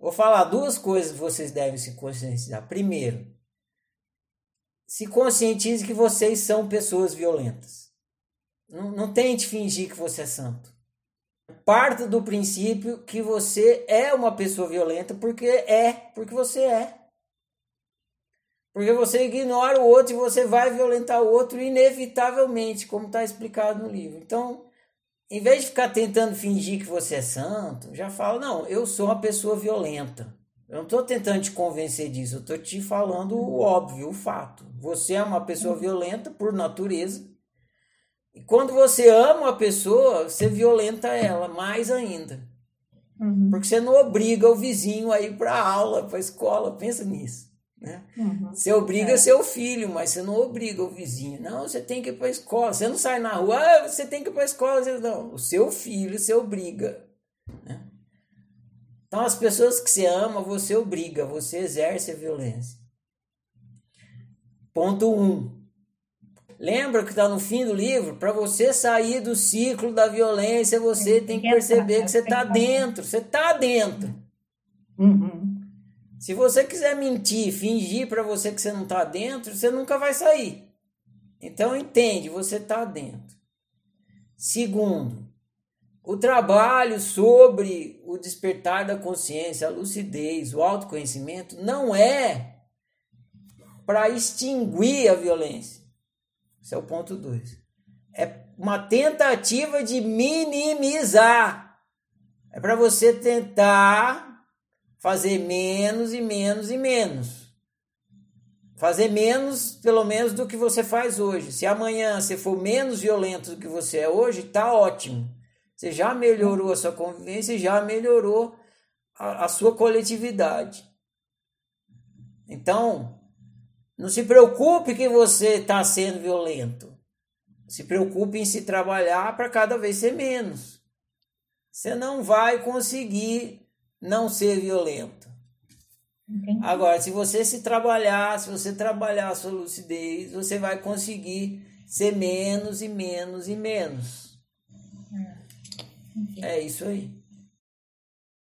Vou falar duas coisas que vocês devem se conscientizar. Primeiro, se conscientize que vocês são pessoas violentas. Não, não tente fingir que você é santo. Parta do princípio que você é uma pessoa violenta porque é, porque você é. Porque você ignora o outro e você vai violentar o outro inevitavelmente, como está explicado no livro. Então, em vez de ficar tentando fingir que você é santo, já fala: não, eu sou uma pessoa violenta. Eu não estou tentando te convencer disso, eu estou te falando o óbvio, o fato. Você é uma pessoa violenta por natureza. E quando você ama a pessoa, você violenta ela mais ainda. Uhum. Porque você não obriga o vizinho a ir para a aula, para a escola. Pensa nisso. Né? Uhum. Você obriga é. seu filho, mas você não obriga o vizinho. Não, você tem que ir para a escola. Você não sai na rua, ah, você tem que ir para a escola. Não, o seu filho você obriga. Né? Então, as pessoas que você ama, você obriga, você exerce a violência. Ponto 1. Um. Lembra que está no fim do livro? Para você sair do ciclo da violência, você tem que perceber que você está dentro. Você está dentro. Uhum. Se você quiser mentir, fingir para você que você não está dentro, você nunca vai sair. Então entende, você está dentro. Segundo, o trabalho sobre o despertar da consciência, a lucidez, o autoconhecimento não é para extinguir a violência. Esse é o ponto 2. É uma tentativa de minimizar. É para você tentar fazer menos e menos e menos. Fazer menos, pelo menos, do que você faz hoje. Se amanhã você for menos violento do que você é hoje, tá ótimo. Você já melhorou a sua convivência já melhorou a, a sua coletividade. Então, não se preocupe que você está sendo violento. Se preocupe em se trabalhar para cada vez ser menos. Você não vai conseguir não ser violento. Entendi. Agora, se você se trabalhar, se você trabalhar a sua lucidez, você vai conseguir ser menos e menos e menos. É, é isso aí.